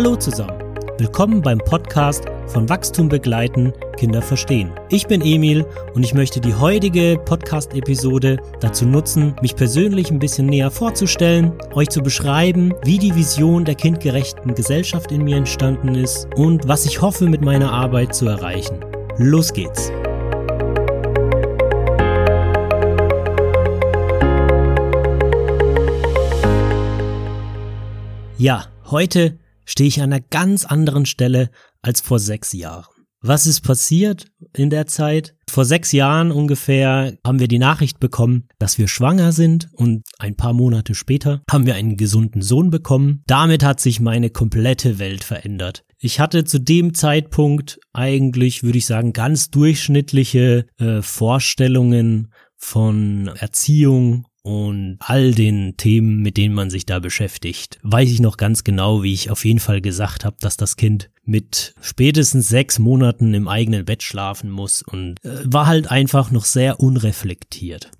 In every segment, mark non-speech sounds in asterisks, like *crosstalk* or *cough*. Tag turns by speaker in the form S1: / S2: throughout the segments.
S1: Hallo zusammen. Willkommen beim Podcast von Wachstum begleiten, Kinder verstehen. Ich bin Emil und ich möchte die heutige Podcast-Episode dazu nutzen, mich persönlich ein bisschen näher vorzustellen, euch zu beschreiben, wie die Vision der kindgerechten Gesellschaft in mir entstanden ist und was ich hoffe mit meiner Arbeit zu erreichen. Los geht's! Ja, heute stehe ich an einer ganz anderen Stelle als vor sechs Jahren. Was ist passiert in der Zeit? Vor sechs Jahren ungefähr haben wir die Nachricht bekommen, dass wir schwanger sind und ein paar Monate später haben wir einen gesunden Sohn bekommen. Damit hat sich meine komplette Welt verändert. Ich hatte zu dem Zeitpunkt eigentlich, würde ich sagen, ganz durchschnittliche äh, Vorstellungen von Erziehung und all den Themen, mit denen man sich da beschäftigt, weiß ich noch ganz genau, wie ich auf jeden Fall gesagt habe, dass das Kind mit spätestens sechs Monaten im eigenen Bett schlafen muss und äh, war halt einfach noch sehr unreflektiert.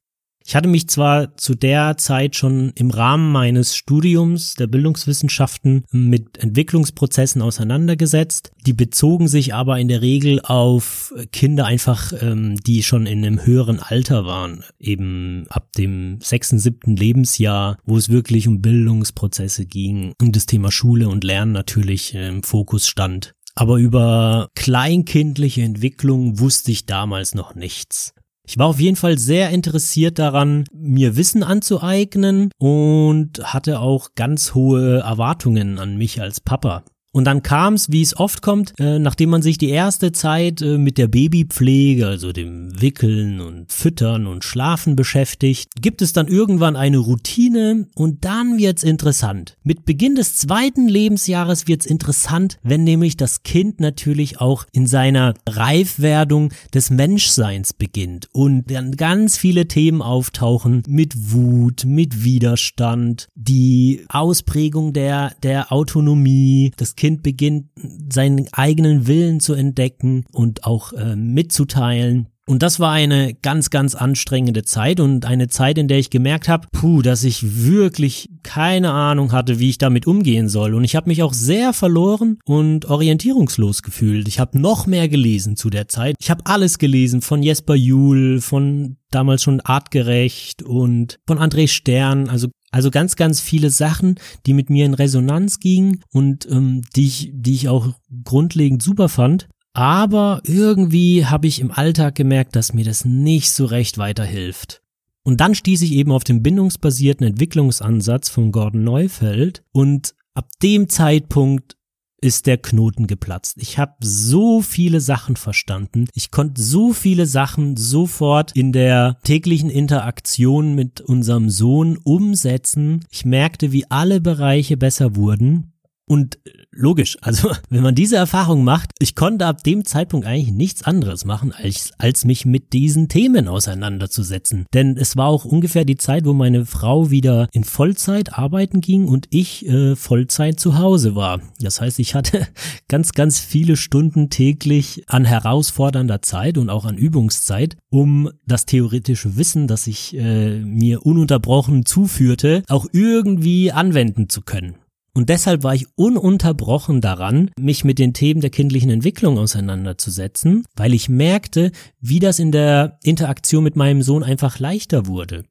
S1: Ich hatte mich zwar zu der Zeit schon im Rahmen meines Studiums der Bildungswissenschaften mit Entwicklungsprozessen auseinandergesetzt, die bezogen sich aber in der Regel auf Kinder einfach, ähm, die schon in einem höheren Alter waren, eben ab dem sechsten, siebten Lebensjahr, wo es wirklich um Bildungsprozesse ging und das Thema Schule und Lernen natürlich im Fokus stand. Aber über kleinkindliche Entwicklung wusste ich damals noch nichts. Ich war auf jeden Fall sehr interessiert daran, mir Wissen anzueignen und hatte auch ganz hohe Erwartungen an mich als Papa. Und dann kam es, wie es oft kommt, äh, nachdem man sich die erste Zeit äh, mit der Babypflege, also dem Wickeln und Füttern und Schlafen beschäftigt, gibt es dann irgendwann eine Routine und dann wird's interessant. Mit Beginn des zweiten Lebensjahres wird's interessant, wenn nämlich das Kind natürlich auch in seiner Reifwerdung des Menschseins beginnt und dann ganz viele Themen auftauchen mit Wut, mit Widerstand, die Ausprägung der, der Autonomie, das Kind beginnt, seinen eigenen Willen zu entdecken und auch äh, mitzuteilen. Und das war eine ganz, ganz anstrengende Zeit und eine Zeit, in der ich gemerkt habe, puh, dass ich wirklich keine Ahnung hatte, wie ich damit umgehen soll. Und ich habe mich auch sehr verloren und orientierungslos gefühlt. Ich habe noch mehr gelesen zu der Zeit. Ich habe alles gelesen von Jesper Juhl, von damals schon artgerecht und von André Stern, also also ganz, ganz viele Sachen, die mit mir in Resonanz gingen und ähm, die, ich, die ich auch grundlegend super fand. Aber irgendwie habe ich im Alltag gemerkt, dass mir das nicht so recht weiterhilft. Und dann stieß ich eben auf den bindungsbasierten Entwicklungsansatz von Gordon Neufeld und ab dem Zeitpunkt ist der Knoten geplatzt. Ich habe so viele Sachen verstanden. Ich konnte so viele Sachen sofort in der täglichen Interaktion mit unserem Sohn umsetzen. Ich merkte, wie alle Bereiche besser wurden. Und logisch, *laughs* also wenn man diese Erfahrung macht, ich konnte ab dem Zeitpunkt eigentlich nichts anderes machen, als, als mich mit diesen Themen auseinanderzusetzen. Denn es war auch ungefähr die Zeit, wo meine Frau wieder in Vollzeit arbeiten ging und ich äh, Vollzeit zu Hause war. Das heißt, ich hatte *laughs* ganz, ganz viele Stunden täglich an herausfordernder Zeit und auch an Übungszeit, um das theoretische Wissen, das ich äh, mir ununterbrochen zuführte, auch irgendwie anwenden zu können. Und deshalb war ich ununterbrochen daran, mich mit den Themen der kindlichen Entwicklung auseinanderzusetzen, weil ich merkte, wie das in der Interaktion mit meinem Sohn einfach leichter wurde.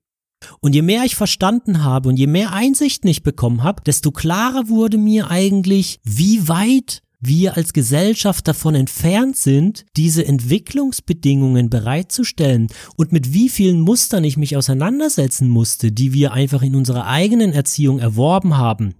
S1: Und je mehr ich verstanden habe und je mehr Einsichten ich bekommen habe, desto klarer wurde mir eigentlich, wie weit wir als Gesellschaft davon entfernt sind, diese Entwicklungsbedingungen bereitzustellen und mit wie vielen Mustern ich mich auseinandersetzen musste, die wir einfach in unserer eigenen Erziehung erworben haben,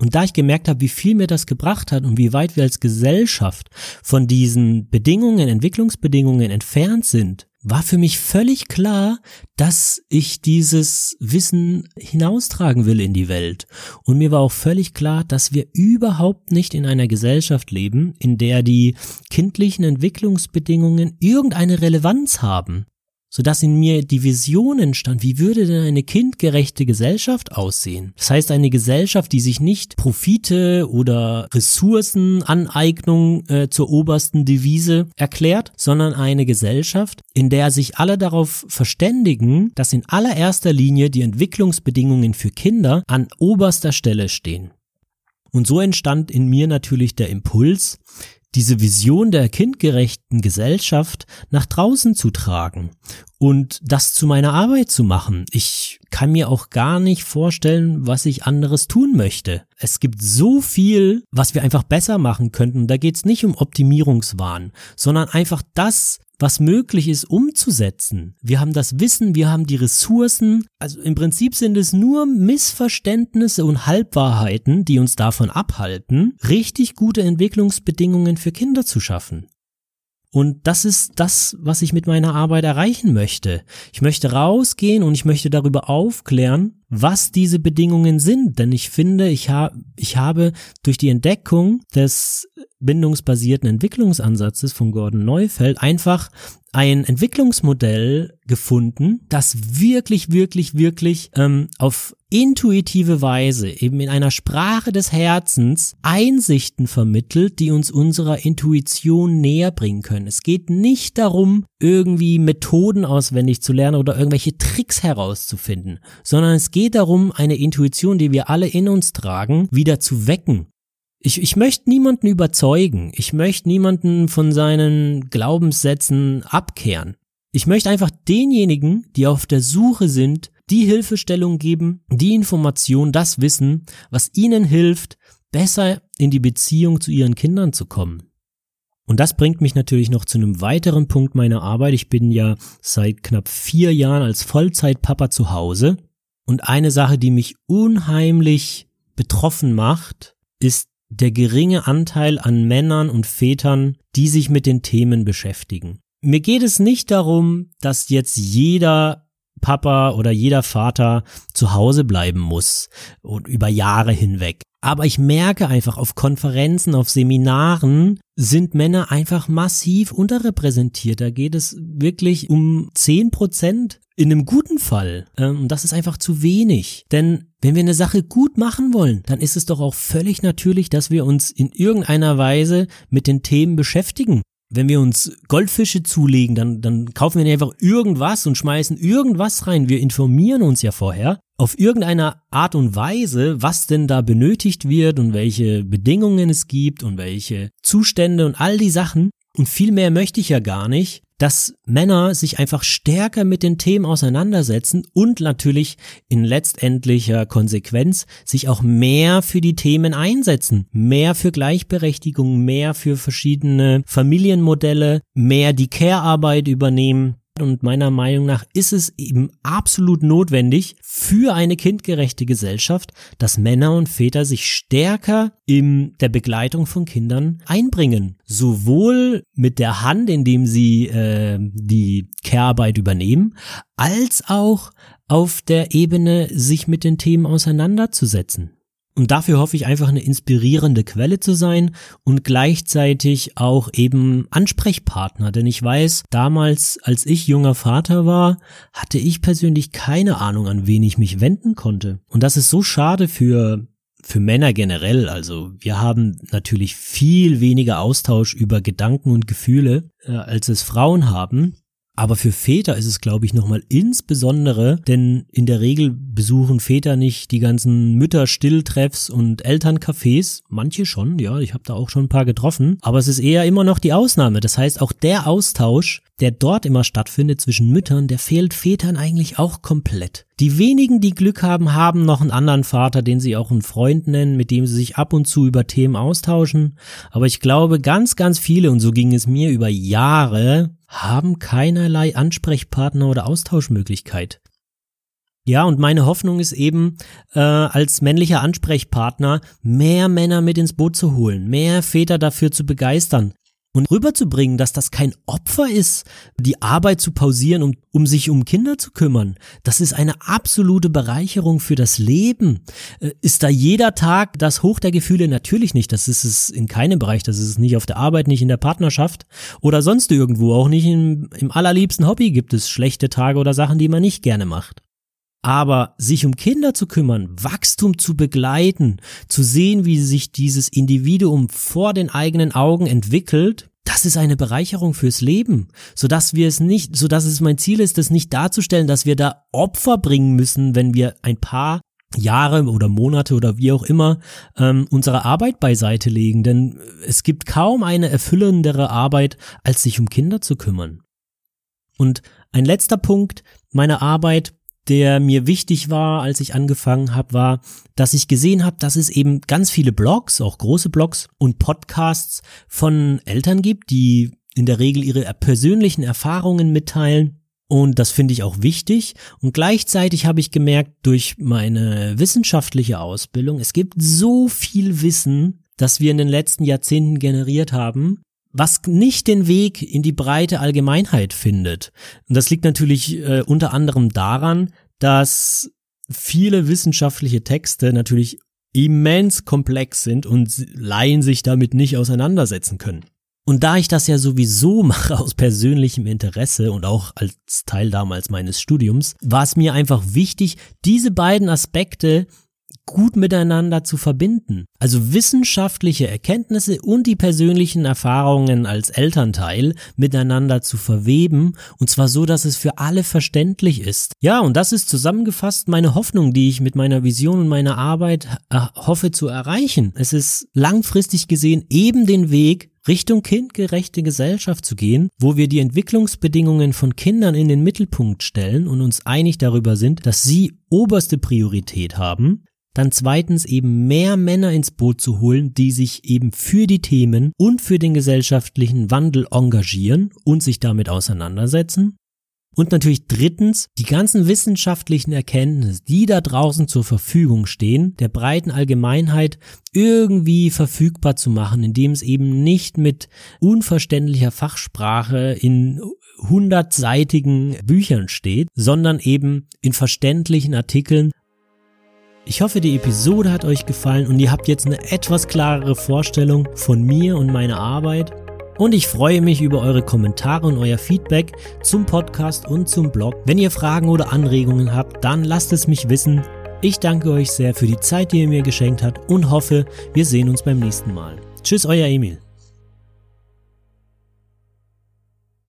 S1: und da ich gemerkt habe, wie viel mir das gebracht hat und wie weit wir als Gesellschaft von diesen Bedingungen, Entwicklungsbedingungen entfernt sind, war für mich völlig klar, dass ich dieses Wissen hinaustragen will in die Welt. Und mir war auch völlig klar, dass wir überhaupt nicht in einer Gesellschaft leben, in der die kindlichen Entwicklungsbedingungen irgendeine Relevanz haben sodass in mir die Vision entstand, wie würde denn eine kindgerechte Gesellschaft aussehen? Das heißt, eine Gesellschaft, die sich nicht Profite oder Ressourcenaneignung äh, zur obersten Devise erklärt, sondern eine Gesellschaft, in der sich alle darauf verständigen, dass in allererster Linie die Entwicklungsbedingungen für Kinder an oberster Stelle stehen. Und so entstand in mir natürlich der Impuls, diese Vision der kindgerechten Gesellschaft nach draußen zu tragen und das zu meiner Arbeit zu machen. Ich kann mir auch gar nicht vorstellen, was ich anderes tun möchte. Es gibt so viel, was wir einfach besser machen könnten. Da geht es nicht um Optimierungswahn, sondern einfach das was möglich ist, umzusetzen. Wir haben das Wissen, wir haben die Ressourcen. Also im Prinzip sind es nur Missverständnisse und Halbwahrheiten, die uns davon abhalten, richtig gute Entwicklungsbedingungen für Kinder zu schaffen. Und das ist das, was ich mit meiner Arbeit erreichen möchte. Ich möchte rausgehen und ich möchte darüber aufklären, was diese Bedingungen sind. Denn ich finde, ich, ha ich habe durch die Entdeckung des bindungsbasierten Entwicklungsansatzes von Gordon Neufeld einfach ein Entwicklungsmodell gefunden, das wirklich, wirklich, wirklich ähm, auf intuitive Weise, eben in einer Sprache des Herzens, Einsichten vermittelt, die uns unserer Intuition näher bringen können. Es geht nicht darum, irgendwie Methoden auswendig zu lernen oder irgendwelche Tricks herauszufinden, sondern es geht darum, eine Intuition, die wir alle in uns tragen, wieder zu wecken ich, ich möchte niemanden überzeugen. Ich möchte niemanden von seinen Glaubenssätzen abkehren. Ich möchte einfach denjenigen, die auf der Suche sind, die Hilfestellung geben, die Information, das Wissen, was ihnen hilft, besser in die Beziehung zu ihren Kindern zu kommen. Und das bringt mich natürlich noch zu einem weiteren Punkt meiner Arbeit. Ich bin ja seit knapp vier Jahren als Vollzeitpapa zu Hause. Und eine Sache, die mich unheimlich betroffen macht, ist der geringe Anteil an Männern und Vätern, die sich mit den Themen beschäftigen. Mir geht es nicht darum, dass jetzt jeder Papa oder jeder Vater zu Hause bleiben muss und über Jahre hinweg. Aber ich merke einfach auf Konferenzen, auf Seminaren sind Männer einfach massiv unterrepräsentiert. Da geht es wirklich um zehn Prozent in einem guten Fall. Ähm, und das ist einfach zu wenig. Denn wenn wir eine Sache gut machen wollen, dann ist es doch auch völlig natürlich, dass wir uns in irgendeiner Weise mit den Themen beschäftigen. Wenn wir uns Goldfische zulegen, dann, dann kaufen wir einfach irgendwas und schmeißen irgendwas rein. Wir informieren uns ja vorher auf irgendeine Art und Weise, was denn da benötigt wird und welche Bedingungen es gibt und welche Zustände und all die Sachen. Und viel mehr möchte ich ja gar nicht, dass Männer sich einfach stärker mit den Themen auseinandersetzen und natürlich in letztendlicher Konsequenz sich auch mehr für die Themen einsetzen. Mehr für Gleichberechtigung, mehr für verschiedene Familienmodelle, mehr die Care-Arbeit übernehmen. Und meiner Meinung nach ist es eben absolut notwendig für eine kindgerechte Gesellschaft, dass Männer und Väter sich stärker in der Begleitung von Kindern einbringen. Sowohl mit der Hand, indem sie äh, die Care-Arbeit übernehmen, als auch auf der Ebene, sich mit den Themen auseinanderzusetzen. Und dafür hoffe ich einfach eine inspirierende Quelle zu sein und gleichzeitig auch eben Ansprechpartner. Denn ich weiß, damals, als ich junger Vater war, hatte ich persönlich keine Ahnung, an wen ich mich wenden konnte. Und das ist so schade für für Männer generell, also wir haben natürlich viel weniger Austausch über Gedanken und Gefühle, äh, als es Frauen haben. Aber für Väter ist es, glaube ich, nochmal insbesondere, denn in der Regel besuchen Väter nicht die ganzen Mütter-Stilltreffs und Elterncafés. Manche schon, ja, ich habe da auch schon ein paar getroffen. Aber es ist eher immer noch die Ausnahme. Das heißt, auch der Austausch, der dort immer stattfindet zwischen Müttern, der fehlt Vätern eigentlich auch komplett. Die wenigen, die Glück haben, haben noch einen anderen Vater, den sie auch einen Freund nennen, mit dem sie sich ab und zu über Themen austauschen. Aber ich glaube, ganz, ganz viele, und so ging es mir über Jahre, haben keinerlei Ansprechpartner oder Austauschmöglichkeit. Ja, und meine Hoffnung ist eben, äh, als männlicher Ansprechpartner mehr Männer mit ins Boot zu holen, mehr Väter dafür zu begeistern, und rüberzubringen, dass das kein Opfer ist, die Arbeit zu pausieren, um, um sich um Kinder zu kümmern. Das ist eine absolute Bereicherung für das Leben. Äh, ist da jeder Tag das Hoch der Gefühle? Natürlich nicht. Das ist es in keinem Bereich. Das ist es nicht auf der Arbeit, nicht in der Partnerschaft oder sonst irgendwo. Auch nicht im, im allerliebsten Hobby gibt es schlechte Tage oder Sachen, die man nicht gerne macht. Aber sich um Kinder zu kümmern, Wachstum zu begleiten, zu sehen, wie sich dieses Individuum vor den eigenen Augen entwickelt, das ist eine Bereicherung fürs Leben, sodass wir es nicht, sodass es mein Ziel ist, das nicht darzustellen, dass wir da Opfer bringen müssen, wenn wir ein Paar Jahre oder Monate oder wie auch immer ähm, unsere Arbeit beiseite legen, denn es gibt kaum eine erfüllendere Arbeit, als sich um Kinder zu kümmern. Und ein letzter Punkt meiner Arbeit, der mir wichtig war, als ich angefangen habe, war, dass ich gesehen habe, dass es eben ganz viele Blogs, auch große Blogs und Podcasts von Eltern gibt, die in der Regel ihre persönlichen Erfahrungen mitteilen und das finde ich auch wichtig. Und gleichzeitig habe ich gemerkt, durch meine wissenschaftliche Ausbildung, es gibt so viel Wissen, das wir in den letzten Jahrzehnten generiert haben, was nicht den Weg in die breite Allgemeinheit findet. Und das liegt natürlich äh, unter anderem daran, dass viele wissenschaftliche Texte natürlich immens komplex sind und Laien sich damit nicht auseinandersetzen können. Und da ich das ja sowieso *laughs* mache aus persönlichem Interesse und auch als Teil damals meines Studiums, war es mir einfach wichtig, diese beiden Aspekte gut miteinander zu verbinden. Also wissenschaftliche Erkenntnisse und die persönlichen Erfahrungen als Elternteil miteinander zu verweben und zwar so, dass es für alle verständlich ist. Ja, und das ist zusammengefasst meine Hoffnung, die ich mit meiner Vision und meiner Arbeit äh, hoffe zu erreichen. Es ist langfristig gesehen eben den Weg Richtung kindgerechte Gesellschaft zu gehen, wo wir die Entwicklungsbedingungen von Kindern in den Mittelpunkt stellen und uns einig darüber sind, dass sie oberste Priorität haben, dann zweitens eben mehr Männer ins Boot zu holen, die sich eben für die Themen und für den gesellschaftlichen Wandel engagieren und sich damit auseinandersetzen. Und natürlich drittens, die ganzen wissenschaftlichen Erkenntnisse, die da draußen zur Verfügung stehen, der breiten Allgemeinheit irgendwie verfügbar zu machen, indem es eben nicht mit unverständlicher Fachsprache in hundertseitigen Büchern steht, sondern eben in verständlichen Artikeln. Ich hoffe, die Episode hat euch gefallen und ihr habt jetzt eine etwas klarere Vorstellung von mir und meiner Arbeit. Und ich freue mich über eure Kommentare und euer Feedback zum Podcast und zum Blog. Wenn ihr Fragen oder Anregungen habt, dann lasst es mich wissen. Ich danke euch sehr für die Zeit, die ihr mir geschenkt habt und hoffe, wir sehen uns beim nächsten Mal. Tschüss, euer Emil.